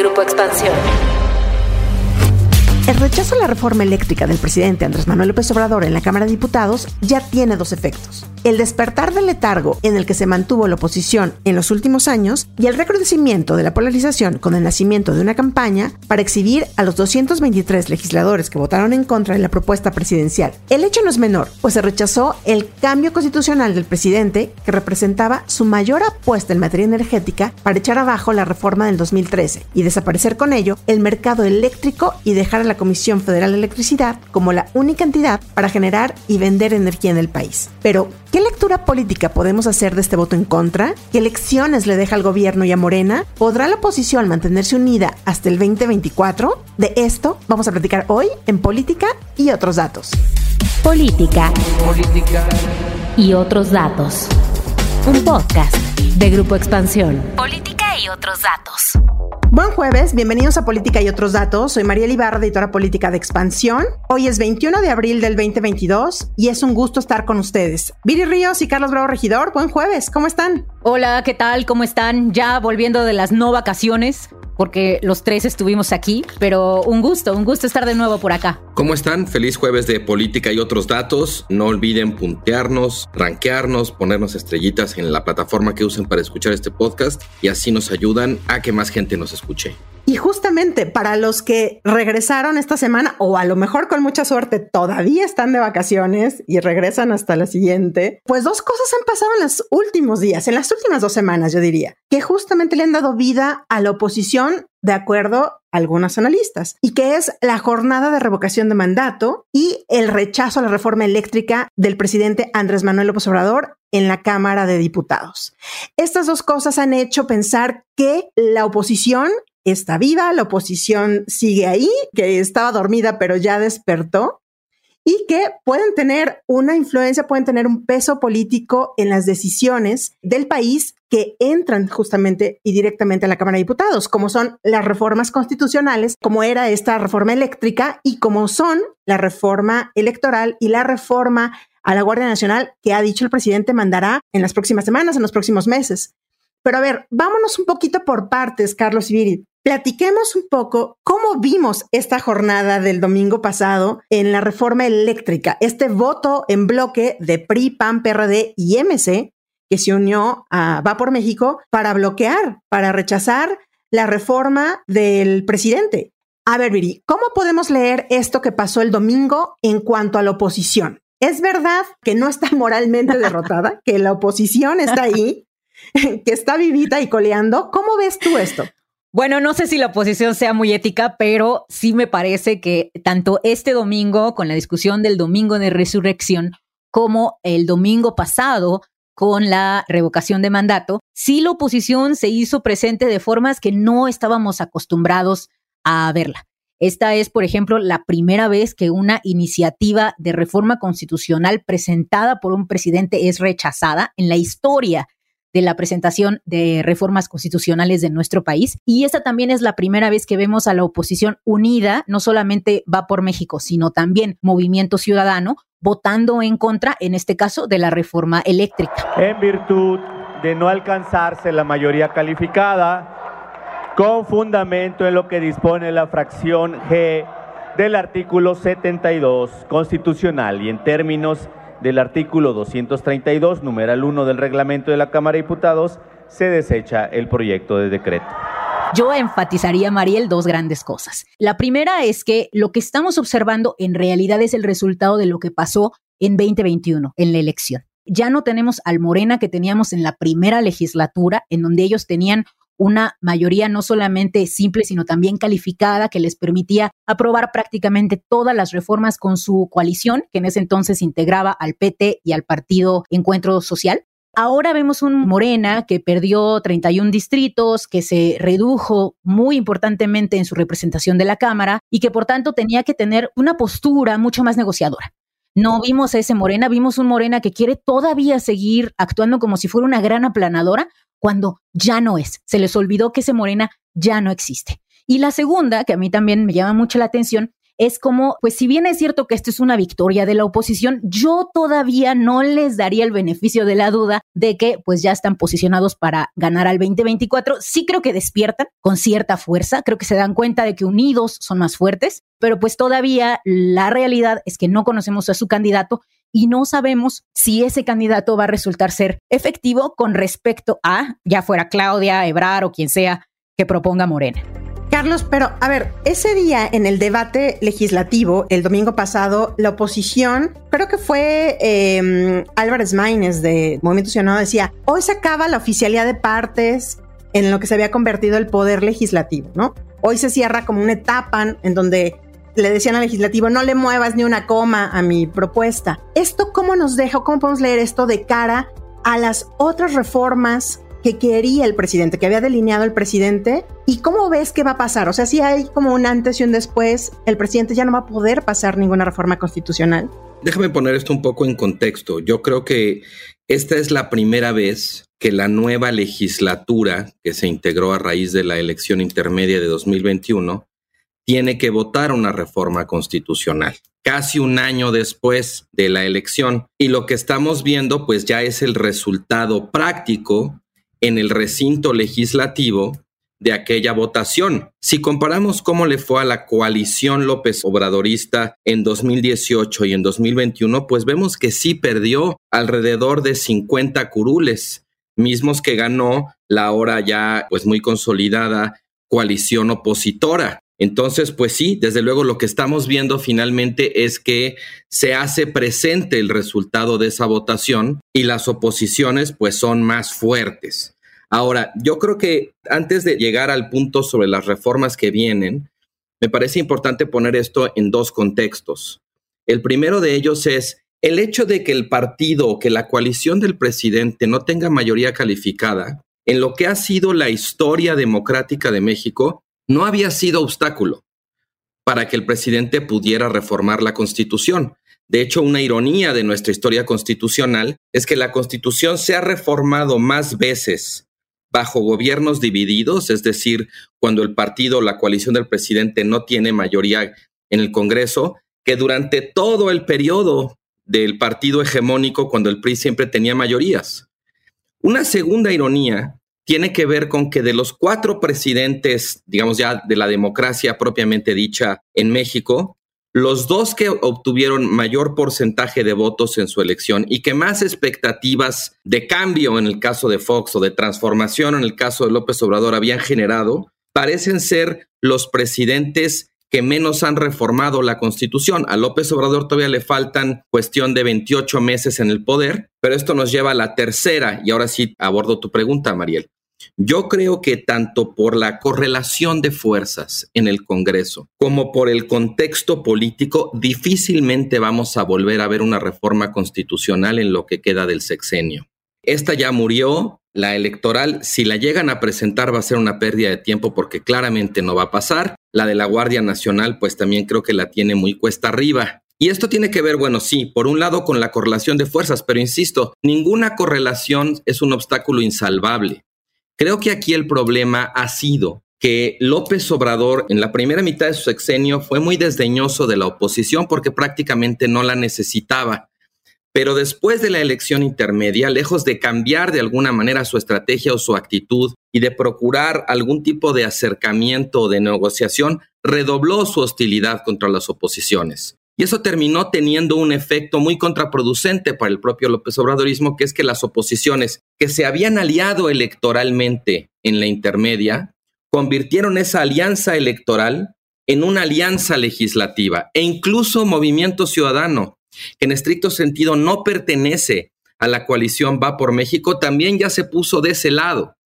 Grupo Expansión. El rechazo a la reforma eléctrica del presidente Andrés Manuel López Obrador en la Cámara de Diputados ya tiene dos efectos. El despertar del letargo en el que se mantuvo la oposición en los últimos años y el recrudecimiento de la polarización con el nacimiento de una campaña para exhibir a los 223 legisladores que votaron en contra de la propuesta presidencial. El hecho no es menor, pues se rechazó el cambio constitucional del presidente que representaba su mayor apuesta en materia energética para echar abajo la reforma del 2013 y desaparecer con ello el mercado eléctrico y dejar a la Comisión Federal de Electricidad como la única entidad para generar y vender energía en el país. Pero, ¿qué lectura política podemos hacer de este voto en contra? ¿Qué lecciones le deja al gobierno y a Morena? ¿Podrá la oposición mantenerse unida hasta el 2024? De esto vamos a platicar hoy en Política y otros datos. Política. Política. Y otros datos. Un podcast de Grupo Expansión. Política y otros datos. Buen jueves, bienvenidos a Política y otros datos. Soy María Ibarra, editora política de Expansión. Hoy es 21 de abril del 2022 y es un gusto estar con ustedes. Viri Ríos y Carlos Bravo Regidor, buen jueves, ¿cómo están? Hola, ¿qué tal? ¿Cómo están? Ya volviendo de las no vacaciones porque los tres estuvimos aquí, pero un gusto, un gusto estar de nuevo por acá. ¿Cómo están? Feliz jueves de política y otros datos. No olviden puntearnos, rankearnos, ponernos estrellitas en la plataforma que usen para escuchar este podcast y así nos ayudan a que más gente nos escuche. Y justamente para los que regresaron esta semana, o a lo mejor con mucha suerte todavía están de vacaciones y regresan hasta la siguiente, pues dos cosas han pasado en los últimos días, en las últimas dos semanas, yo diría, que justamente le han dado vida a la oposición de acuerdo algunos analistas, y que es la jornada de revocación de mandato y el rechazo a la reforma eléctrica del presidente Andrés Manuel López Obrador en la Cámara de Diputados. Estas dos cosas han hecho pensar que la oposición está viva, la oposición sigue ahí, que estaba dormida pero ya despertó y que pueden tener una influencia, pueden tener un peso político en las decisiones del país que entran justamente y directamente a la Cámara de Diputados, como son las reformas constitucionales, como era esta reforma eléctrica y como son la reforma electoral y la reforma a la Guardia Nacional que ha dicho el presidente mandará en las próximas semanas, en los próximos meses. Pero a ver, vámonos un poquito por partes, Carlos Ibiri. Platiquemos un poco cómo vimos esta jornada del domingo pasado en la reforma eléctrica, este voto en bloque de PRI, PAN, PRD y MC que se unió a Va por México para bloquear, para rechazar la reforma del presidente. A ver, Viri, ¿cómo podemos leer esto que pasó el domingo en cuanto a la oposición? ¿Es verdad que no está moralmente derrotada, que la oposición está ahí, que está vivita y coleando? ¿Cómo ves tú esto? Bueno, no sé si la oposición sea muy ética, pero sí me parece que tanto este domingo, con la discusión del domingo de resurrección, como el domingo pasado, con la revocación de mandato, sí la oposición se hizo presente de formas que no estábamos acostumbrados a verla. Esta es, por ejemplo, la primera vez que una iniciativa de reforma constitucional presentada por un presidente es rechazada en la historia de la presentación de reformas constitucionales de nuestro país. Y esta también es la primera vez que vemos a la oposición unida, no solamente va por México, sino también Movimiento Ciudadano, votando en contra, en este caso, de la reforma eléctrica. En virtud de no alcanzarse la mayoría calificada, con fundamento en lo que dispone la fracción G del artículo 72 constitucional y en términos del artículo 232, numeral 1 del reglamento de la Cámara de Diputados, se desecha el proyecto de decreto. Yo enfatizaría, Mariel, dos grandes cosas. La primera es que lo que estamos observando en realidad es el resultado de lo que pasó en 2021, en la elección. Ya no tenemos al Morena que teníamos en la primera legislatura, en donde ellos tenían una mayoría no solamente simple, sino también calificada, que les permitía aprobar prácticamente todas las reformas con su coalición, que en ese entonces integraba al PT y al Partido Encuentro Social. Ahora vemos un Morena que perdió 31 distritos, que se redujo muy importantemente en su representación de la Cámara y que por tanto tenía que tener una postura mucho más negociadora. No vimos a ese Morena, vimos un Morena que quiere todavía seguir actuando como si fuera una gran aplanadora, cuando ya no es. Se les olvidó que ese Morena ya no existe. Y la segunda, que a mí también me llama mucho la atención, es como, pues si bien es cierto que esto es una victoria de la oposición, yo todavía no les daría el beneficio de la duda de que pues ya están posicionados para ganar al 2024. Sí creo que despiertan con cierta fuerza, creo que se dan cuenta de que unidos son más fuertes, pero pues todavía la realidad es que no conocemos a su candidato y no sabemos si ese candidato va a resultar ser efectivo con respecto a, ya fuera Claudia, Ebrar o quien sea que proponga Morena. Carlos, pero a ver, ese día en el debate legislativo, el domingo pasado, la oposición, creo que fue eh, Álvarez Maínez de Movimiento Ciudadano, decía, hoy se acaba la oficialidad de partes en lo que se había convertido el poder legislativo, ¿no? Hoy se cierra como una etapa en donde le decían al legislativo, no le muevas ni una coma a mi propuesta. ¿Esto cómo nos deja, cómo podemos leer esto de cara a las otras reformas que quería el presidente, que había delineado el presidente? ¿Y cómo ves que va a pasar? O sea, si hay como un antes y un después, el presidente ya no va a poder pasar ninguna reforma constitucional. Déjame poner esto un poco en contexto. Yo creo que esta es la primera vez que la nueva legislatura que se integró a raíz de la elección intermedia de 2021 tiene que votar una reforma constitucional casi un año después de la elección. Y lo que estamos viendo pues ya es el resultado práctico en el recinto legislativo de aquella votación. Si comparamos cómo le fue a la coalición López Obradorista en 2018 y en 2021, pues vemos que sí perdió alrededor de 50 curules, mismos que ganó la ahora ya pues muy consolidada coalición opositora. Entonces, pues sí, desde luego lo que estamos viendo finalmente es que se hace presente el resultado de esa votación y las oposiciones pues son más fuertes. Ahora, yo creo que antes de llegar al punto sobre las reformas que vienen, me parece importante poner esto en dos contextos. El primero de ellos es el hecho de que el partido que la coalición del presidente no tenga mayoría calificada en lo que ha sido la historia democrática de México no había sido obstáculo para que el presidente pudiera reformar la constitución. De hecho, una ironía de nuestra historia constitucional es que la constitución se ha reformado más veces bajo gobiernos divididos, es decir, cuando el partido o la coalición del presidente no tiene mayoría en el Congreso, que durante todo el periodo del partido hegemónico, cuando el PRI siempre tenía mayorías. Una segunda ironía tiene que ver con que de los cuatro presidentes, digamos ya de la democracia propiamente dicha en México, los dos que obtuvieron mayor porcentaje de votos en su elección y que más expectativas de cambio en el caso de Fox o de transformación en el caso de López Obrador habían generado, parecen ser los presidentes que menos han reformado la constitución. A López Obrador todavía le faltan cuestión de 28 meses en el poder, pero esto nos lleva a la tercera, y ahora sí abordo tu pregunta, Mariel. Yo creo que tanto por la correlación de fuerzas en el Congreso como por el contexto político, difícilmente vamos a volver a ver una reforma constitucional en lo que queda del sexenio. Esta ya murió, la electoral, si la llegan a presentar va a ser una pérdida de tiempo porque claramente no va a pasar. La de la Guardia Nacional, pues también creo que la tiene muy cuesta arriba. Y esto tiene que ver, bueno, sí, por un lado con la correlación de fuerzas, pero insisto, ninguna correlación es un obstáculo insalvable. Creo que aquí el problema ha sido que López Obrador en la primera mitad de su sexenio fue muy desdeñoso de la oposición porque prácticamente no la necesitaba. Pero después de la elección intermedia, lejos de cambiar de alguna manera su estrategia o su actitud y de procurar algún tipo de acercamiento o de negociación, redobló su hostilidad contra las oposiciones. Y eso terminó teniendo un efecto muy contraproducente para el propio López Obradorismo, que es que las oposiciones que se habían aliado electoralmente en la intermedia, convirtieron esa alianza electoral en una alianza legislativa e incluso Movimiento Ciudadano, que en estricto sentido no pertenece a la coalición Va por México, también ya se puso de ese lado.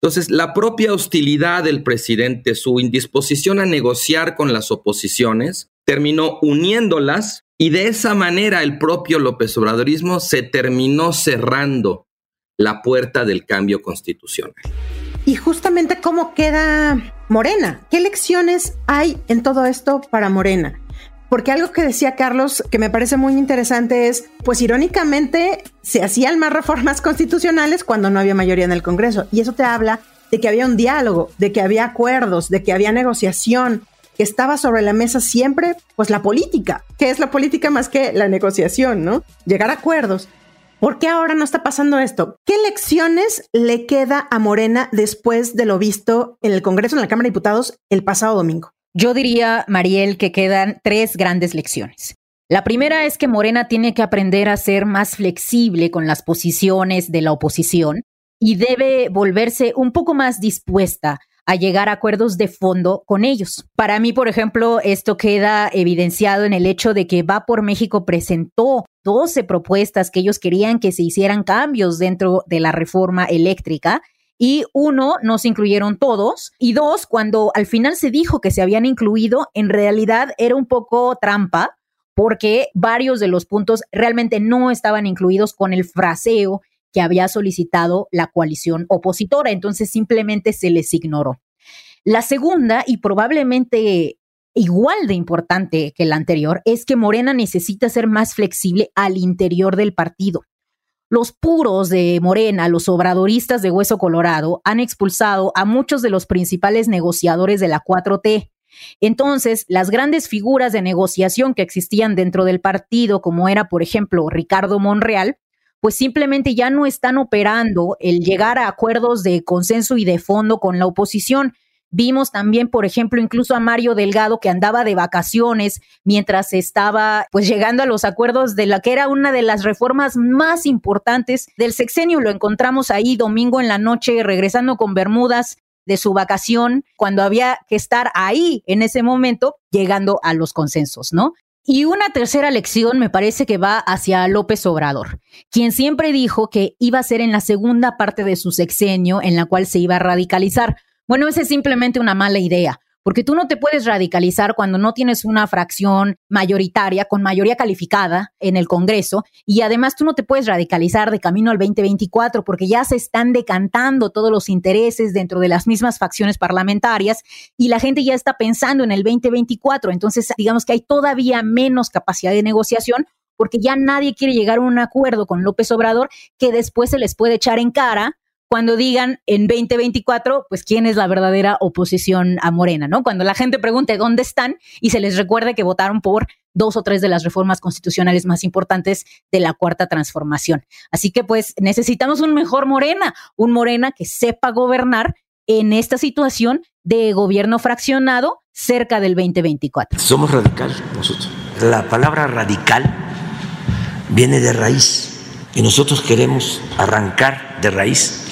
Entonces, la propia hostilidad del presidente, su indisposición a negociar con las oposiciones, terminó uniéndolas y de esa manera el propio López Obradorismo se terminó cerrando la puerta del cambio constitucional. Y justamente cómo queda Morena, ¿qué lecciones hay en todo esto para Morena? Porque algo que decía Carlos que me parece muy interesante es, pues irónicamente se hacían más reformas constitucionales cuando no había mayoría en el Congreso. Y eso te habla de que había un diálogo, de que había acuerdos, de que había negociación, que estaba sobre la mesa siempre, pues la política. ¿Qué es la política más que la negociación, no? Llegar a acuerdos. ¿Por qué ahora no está pasando esto? ¿Qué lecciones le queda a Morena después de lo visto en el Congreso, en la Cámara de Diputados, el pasado domingo? Yo diría, Mariel, que quedan tres grandes lecciones. La primera es que Morena tiene que aprender a ser más flexible con las posiciones de la oposición y debe volverse un poco más dispuesta a llegar a acuerdos de fondo con ellos. Para mí, por ejemplo, esto queda evidenciado en el hecho de que Va por México presentó 12 propuestas que ellos querían que se hicieran cambios dentro de la reforma eléctrica y uno, no se incluyeron todos, y dos, cuando al final se dijo que se habían incluido, en realidad era un poco trampa porque varios de los puntos realmente no estaban incluidos con el fraseo que había solicitado la coalición opositora, entonces simplemente se les ignoró. La segunda, y probablemente igual de importante que la anterior, es que Morena necesita ser más flexible al interior del partido. Los puros de Morena, los obradoristas de Hueso Colorado, han expulsado a muchos de los principales negociadores de la 4T. Entonces, las grandes figuras de negociación que existían dentro del partido, como era, por ejemplo, Ricardo Monreal, pues simplemente ya no están operando el llegar a acuerdos de consenso y de fondo con la oposición. Vimos también, por ejemplo, incluso a Mario Delgado que andaba de vacaciones mientras estaba pues llegando a los acuerdos de la que era una de las reformas más importantes del sexenio. Lo encontramos ahí domingo en la noche regresando con Bermudas de su vacación cuando había que estar ahí en ese momento llegando a los consensos, ¿no? Y una tercera lección me parece que va hacia López Obrador, quien siempre dijo que iba a ser en la segunda parte de su sexenio en la cual se iba a radicalizar. Bueno, esa es simplemente una mala idea porque tú no te puedes radicalizar cuando no tienes una fracción mayoritaria con mayoría calificada en el Congreso y además tú no te puedes radicalizar de camino al 2024 porque ya se están decantando todos los intereses dentro de las mismas facciones parlamentarias y la gente ya está pensando en el 2024, entonces digamos que hay todavía menos capacidad de negociación porque ya nadie quiere llegar a un acuerdo con López Obrador que después se les puede echar en cara cuando digan en 2024, pues quién es la verdadera oposición a Morena, ¿no? Cuando la gente pregunte dónde están y se les recuerde que votaron por dos o tres de las reformas constitucionales más importantes de la cuarta transformación. Así que pues necesitamos un mejor Morena, un Morena que sepa gobernar en esta situación de gobierno fraccionado cerca del 2024. Somos radicales nosotros. La palabra radical viene de raíz y nosotros queremos arrancar de raíz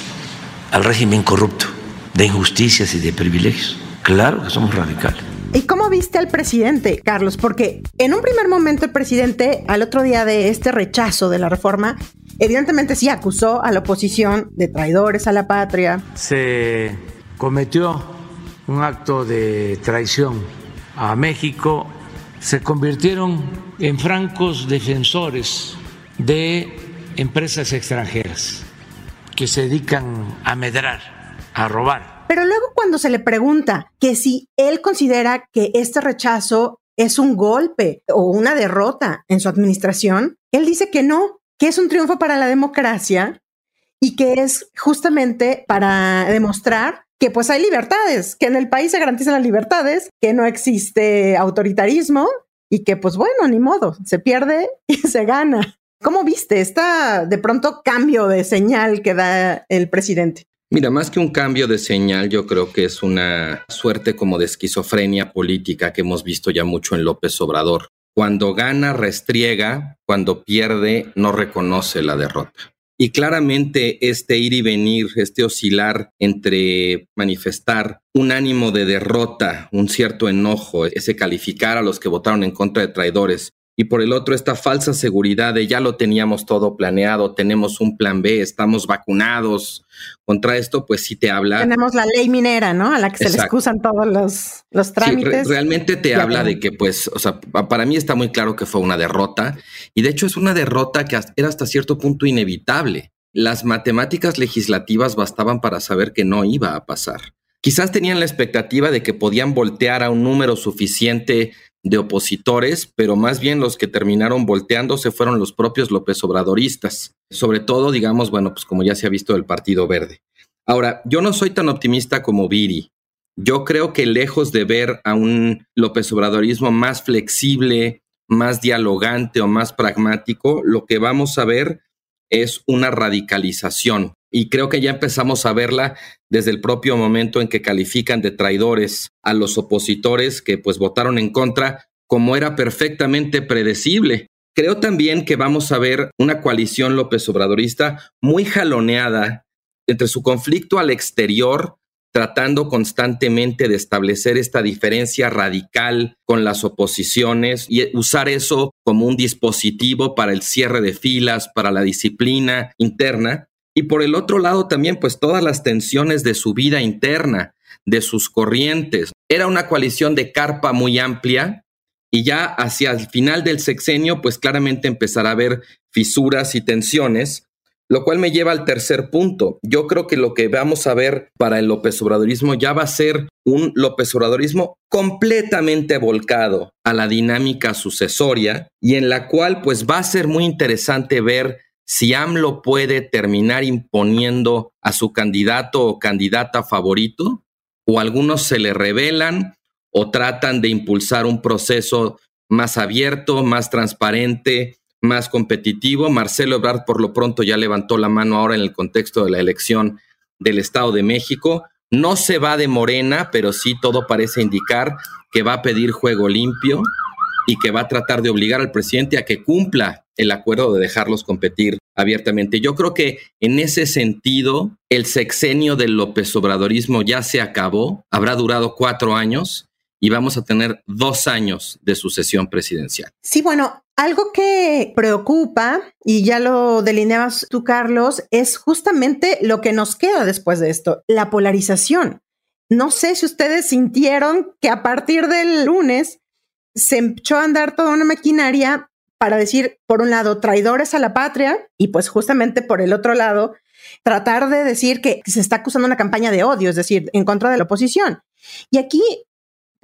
al régimen corrupto de injusticias y de privilegios. Claro que somos radicales. ¿Y cómo viste al presidente, Carlos? Porque en un primer momento el presidente, al otro día de este rechazo de la reforma, evidentemente sí acusó a la oposición de traidores a la patria. Se cometió un acto de traición a México, se convirtieron en francos defensores de empresas extranjeras que se dedican a medrar, a robar. Pero luego cuando se le pregunta que si él considera que este rechazo es un golpe o una derrota en su administración, él dice que no, que es un triunfo para la democracia y que es justamente para demostrar que pues hay libertades, que en el país se garantizan las libertades, que no existe autoritarismo y que pues bueno, ni modo, se pierde y se gana. ¿Cómo viste esta de pronto cambio de señal que da el presidente? Mira, más que un cambio de señal, yo creo que es una suerte como de esquizofrenia política que hemos visto ya mucho en López Obrador. Cuando gana, restriega, cuando pierde, no reconoce la derrota. Y claramente este ir y venir, este oscilar entre manifestar un ánimo de derrota, un cierto enojo, ese calificar a los que votaron en contra de traidores y por el otro esta falsa seguridad de ya lo teníamos todo planeado, tenemos un plan B, estamos vacunados. Contra esto, pues sí te habla. Tenemos la ley minera, ¿no? A la que se le excusan todos los, los trámites. realmente te habla de que, pues, o sea, para mí está muy claro que fue una derrota y de hecho es una derrota que era hasta cierto punto inevitable. Las matemáticas legislativas bastaban para saber que no iba a pasar. Quizás tenían la expectativa de que podían voltear a un número suficiente de opositores, pero más bien los que terminaron volteándose fueron los propios López Obradoristas, sobre todo, digamos, bueno, pues como ya se ha visto del Partido Verde. Ahora, yo no soy tan optimista como Viri. Yo creo que lejos de ver a un López Obradorismo más flexible, más dialogante o más pragmático, lo que vamos a ver es una radicalización. Y creo que ya empezamos a verla desde el propio momento en que califican de traidores a los opositores que pues votaron en contra, como era perfectamente predecible. Creo también que vamos a ver una coalición López Obradorista muy jaloneada entre su conflicto al exterior tratando constantemente de establecer esta diferencia radical con las oposiciones y usar eso como un dispositivo para el cierre de filas, para la disciplina interna. Y por el otro lado también, pues todas las tensiones de su vida interna, de sus corrientes. Era una coalición de carpa muy amplia y ya hacia el final del sexenio, pues claramente empezará a haber fisuras y tensiones lo cual me lleva al tercer punto. Yo creo que lo que vamos a ver para el López Obradorismo ya va a ser un López Obradorismo completamente volcado a la dinámica sucesoria y en la cual pues va a ser muy interesante ver si AMLO puede terminar imponiendo a su candidato o candidata favorito o algunos se le revelan o tratan de impulsar un proceso más abierto, más transparente, más competitivo. Marcelo Ebrard por lo pronto ya levantó la mano ahora en el contexto de la elección del Estado de México. No se va de Morena, pero sí todo parece indicar que va a pedir juego limpio y que va a tratar de obligar al presidente a que cumpla el acuerdo de dejarlos competir abiertamente. Yo creo que en ese sentido el sexenio del López Obradorismo ya se acabó, habrá durado cuatro años y vamos a tener dos años de sucesión presidencial. Sí, bueno, algo que preocupa, y ya lo delineabas tú, Carlos, es justamente lo que nos queda después de esto, la polarización. No sé si ustedes sintieron que a partir del lunes se echó a andar toda una maquinaria para decir, por un lado, traidores a la patria y pues justamente por el otro lado, tratar de decir que se está acusando una campaña de odio, es decir, en contra de la oposición. Y aquí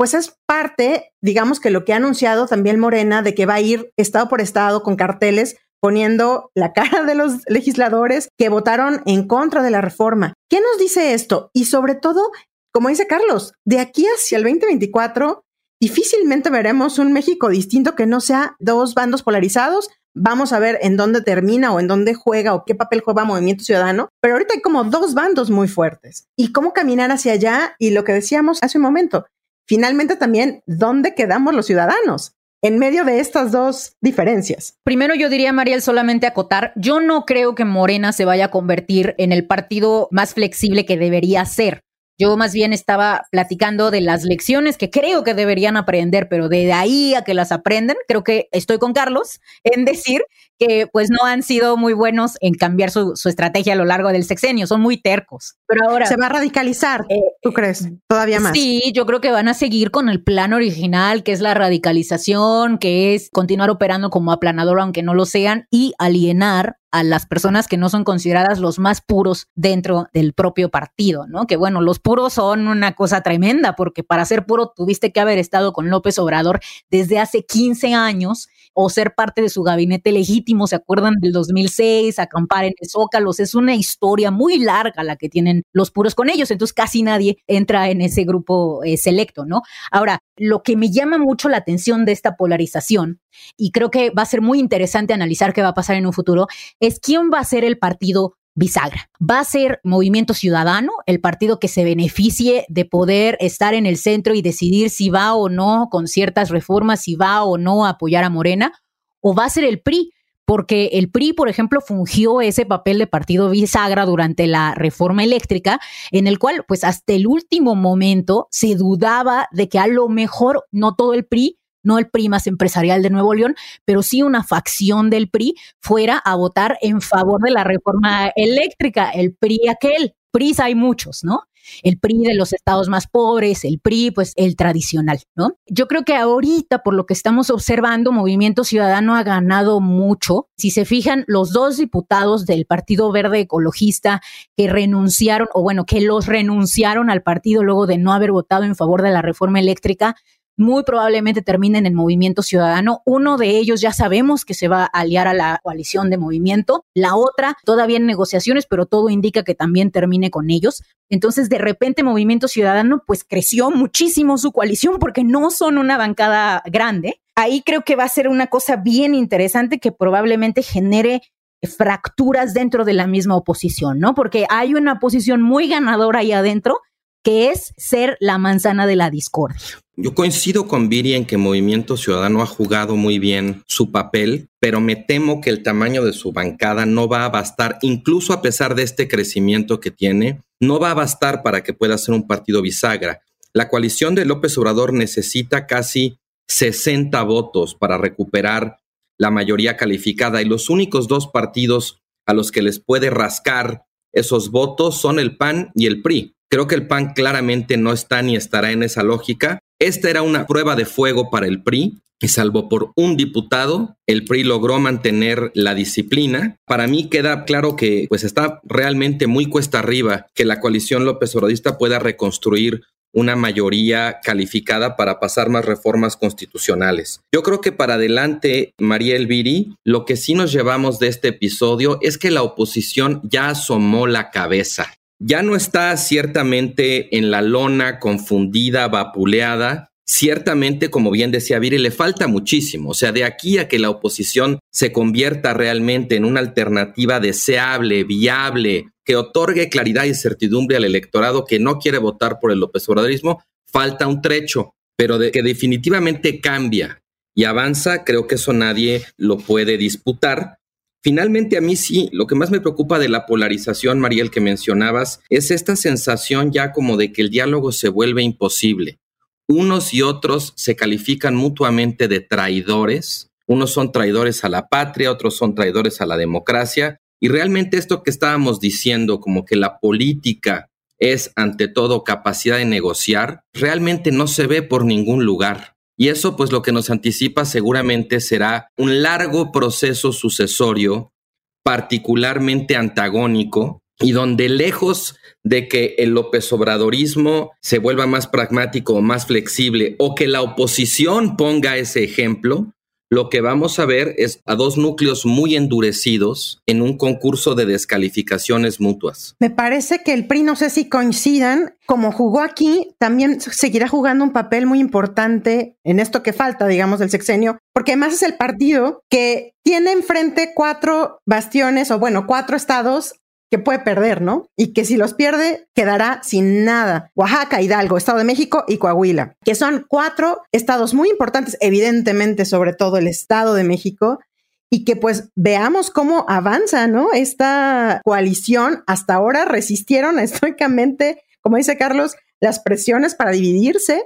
pues es parte, digamos que lo que ha anunciado también Morena de que va a ir estado por estado con carteles poniendo la cara de los legisladores que votaron en contra de la reforma. ¿Qué nos dice esto? Y sobre todo, como dice Carlos, de aquí hacia el 2024, difícilmente veremos un México distinto que no sea dos bandos polarizados. Vamos a ver en dónde termina o en dónde juega o qué papel juega Movimiento Ciudadano, pero ahorita hay como dos bandos muy fuertes. ¿Y cómo caminar hacia allá? Y lo que decíamos hace un momento, finalmente también, ¿dónde quedamos los ciudadanos? en medio de estas dos diferencias? Primero yo diría, Mariel, solamente acotar, yo no creo que Morena se vaya a convertir en el partido más flexible que debería ser. Yo más bien estaba platicando de las lecciones que creo que deberían aprender, pero de ahí a que las aprenden, creo que estoy con Carlos en decir que pues no han sido muy buenos en cambiar su, estrategia a lo largo del sexenio, son muy tercos. Pero ahora... Se va a radicalizar, eh, ¿tú crees? Todavía más. Sí, yo creo que van a seguir con el plan original, que es la radicalización, que es continuar operando como aplanador, aunque no lo sean, y alienar a las personas que no son consideradas los más puros dentro del propio partido, ¿no? Que bueno, los puros son una cosa tremenda, porque para ser puro tuviste que haber estado con López Obrador desde hace 15 años o ser parte de su gabinete legítimo, ¿se acuerdan del 2006? Acampar en el Zócalos, es una historia muy larga la que tienen los puros con ellos, entonces casi nadie entra en ese grupo eh, selecto, ¿no? Ahora, lo que me llama mucho la atención de esta polarización, y creo que va a ser muy interesante analizar qué va a pasar en un futuro, es quién va a ser el partido bisagra. Va a ser Movimiento Ciudadano, el partido que se beneficie de poder estar en el centro y decidir si va o no con ciertas reformas, si va o no a apoyar a Morena, o va a ser el PRI, porque el PRI, por ejemplo, fungió ese papel de partido bisagra durante la reforma eléctrica, en el cual, pues hasta el último momento se dudaba de que a lo mejor no todo el PRI no el PRI más empresarial de Nuevo León, pero sí una facción del PRI fuera a votar en favor de la reforma eléctrica, el PRI aquel. PRIs hay muchos, ¿no? El PRI de los estados más pobres, el PRI, pues el tradicional, ¿no? Yo creo que ahorita, por lo que estamos observando, Movimiento Ciudadano ha ganado mucho. Si se fijan, los dos diputados del Partido Verde Ecologista que renunciaron, o bueno, que los renunciaron al partido luego de no haber votado en favor de la reforma eléctrica, muy probablemente terminen en Movimiento Ciudadano. Uno de ellos ya sabemos que se va a aliar a la coalición de movimiento. La otra todavía en negociaciones, pero todo indica que también termine con ellos. Entonces, de repente, Movimiento Ciudadano, pues creció muchísimo su coalición porque no son una bancada grande. Ahí creo que va a ser una cosa bien interesante que probablemente genere fracturas dentro de la misma oposición, ¿no? Porque hay una posición muy ganadora ahí adentro que es ser la manzana de la discordia. Yo coincido con Viri en que Movimiento Ciudadano ha jugado muy bien su papel, pero me temo que el tamaño de su bancada no va a bastar, incluso a pesar de este crecimiento que tiene, no va a bastar para que pueda ser un partido bisagra. La coalición de López Obrador necesita casi 60 votos para recuperar la mayoría calificada y los únicos dos partidos a los que les puede rascar esos votos son el PAN y el PRI. Creo que el PAN claramente no está ni estará en esa lógica. Esta era una prueba de fuego para el PRI y salvo por un diputado, el PRI logró mantener la disciplina. Para mí queda claro que pues está realmente muy cuesta arriba que la coalición López Obradista pueda reconstruir una mayoría calificada para pasar más reformas constitucionales. Yo creo que para adelante, María Elviri, lo que sí nos llevamos de este episodio es que la oposición ya asomó la cabeza. Ya no está ciertamente en la lona confundida, vapuleada, ciertamente, como bien decía Viri, le falta muchísimo. O sea, de aquí a que la oposición se convierta realmente en una alternativa deseable, viable, que otorgue claridad y certidumbre al electorado que no quiere votar por el López Obradorismo, falta un trecho, pero de que definitivamente cambia y avanza, creo que eso nadie lo puede disputar. Finalmente, a mí sí, lo que más me preocupa de la polarización, Mariel, que mencionabas, es esta sensación ya como de que el diálogo se vuelve imposible. Unos y otros se califican mutuamente de traidores. Unos son traidores a la patria, otros son traidores a la democracia. Y realmente esto que estábamos diciendo, como que la política es ante todo capacidad de negociar, realmente no se ve por ningún lugar. Y eso pues lo que nos anticipa seguramente será un largo proceso sucesorio, particularmente antagónico, y donde lejos de que el López Obradorismo se vuelva más pragmático o más flexible, o que la oposición ponga ese ejemplo, lo que vamos a ver es a dos núcleos muy endurecidos en un concurso de descalificaciones mutuas. Me parece que el PRI, no sé si coincidan, como jugó aquí, también seguirá jugando un papel muy importante en esto que falta, digamos, del sexenio, porque además es el partido que tiene enfrente cuatro bastiones o bueno, cuatro estados que puede perder, ¿no? Y que si los pierde, quedará sin nada. Oaxaca, Hidalgo, Estado de México y Coahuila, que son cuatro estados muy importantes, evidentemente, sobre todo el Estado de México, y que pues veamos cómo avanza, ¿no? Esta coalición hasta ahora resistieron estoicamente, como dice Carlos, las presiones para dividirse,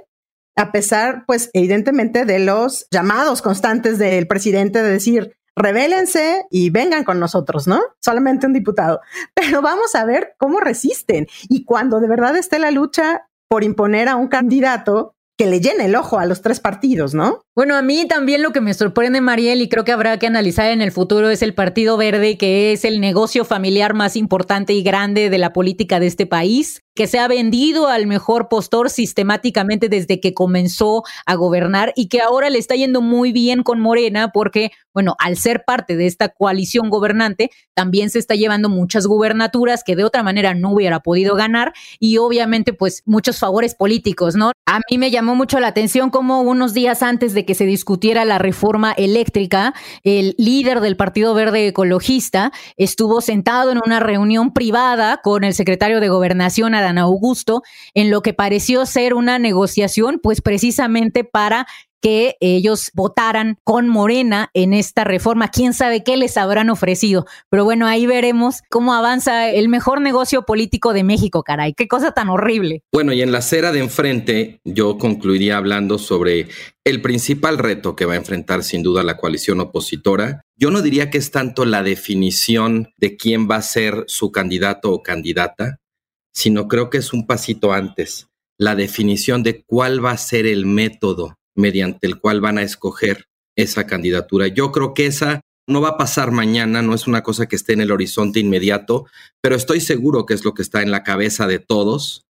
a pesar, pues, evidentemente, de los llamados constantes del presidente de decir, rebélense y vengan con nosotros, ¿no? Solamente un diputado. Pero vamos a ver cómo resisten. Y cuando de verdad esté la lucha por imponer a un candidato que le llene el ojo a los tres partidos, ¿no? Bueno, a mí también lo que me sorprende, Mariel, y creo que habrá que analizar en el futuro, es el Partido Verde, que es el negocio familiar más importante y grande de la política de este país que se ha vendido al mejor postor sistemáticamente desde que comenzó a gobernar y que ahora le está yendo muy bien con Morena porque, bueno, al ser parte de esta coalición gobernante, también se está llevando muchas gubernaturas que de otra manera no hubiera podido ganar y obviamente pues muchos favores políticos, ¿no? A mí me llamó mucho la atención como unos días antes de que se discutiera la reforma eléctrica, el líder del Partido Verde Ecologista estuvo sentado en una reunión privada con el secretario de Gobernación, Augusto en lo que pareció ser una negociación, pues precisamente para que ellos votaran con Morena en esta reforma. Quién sabe qué les habrán ofrecido. Pero bueno, ahí veremos cómo avanza el mejor negocio político de México, caray. Qué cosa tan horrible. Bueno, y en la acera de enfrente, yo concluiría hablando sobre el principal reto que va a enfrentar sin duda la coalición opositora. Yo no diría que es tanto la definición de quién va a ser su candidato o candidata, sino creo que es un pasito antes, la definición de cuál va a ser el método mediante el cual van a escoger esa candidatura. Yo creo que esa no va a pasar mañana, no es una cosa que esté en el horizonte inmediato, pero estoy seguro que es lo que está en la cabeza de todos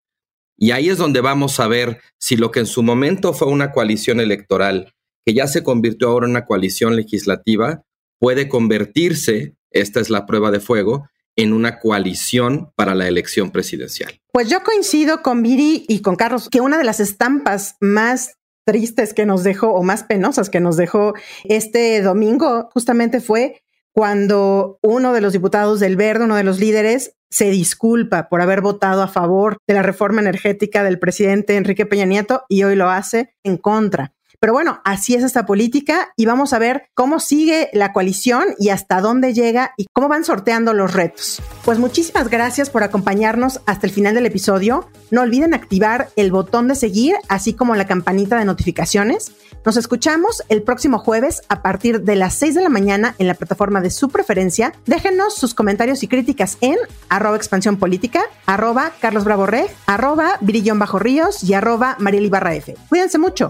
Y ahí es donde vamos a ver si lo que en su momento fue una coalición electoral, que ya se convirtió ahora en una coalición legislativa, puede convertirse, esta es la prueba de fuego, en una coalición para la elección presidencial. Pues yo coincido con Viri y con Carlos que una de las estampas más tristes que nos dejó o más penosas que nos dejó este domingo justamente fue cuando uno de los diputados del Verde, uno de los líderes, se disculpa por haber votado a favor de la reforma energética del presidente Enrique Peña Nieto y hoy lo hace en contra. Pero bueno, así es esta política y vamos a ver cómo sigue la coalición y hasta dónde llega y cómo van sorteando los retos. Pues muchísimas gracias por acompañarnos hasta el final del episodio. No olviden activar el botón de seguir, así como la campanita de notificaciones. Nos escuchamos el próximo jueves a partir de las 6 de la mañana en la plataforma de su preferencia. Déjenos sus comentarios y críticas en arroba expansión política, arroba Carlos Bravo arroba Virillón Bajo Ríos y arroba F. Cuídense mucho.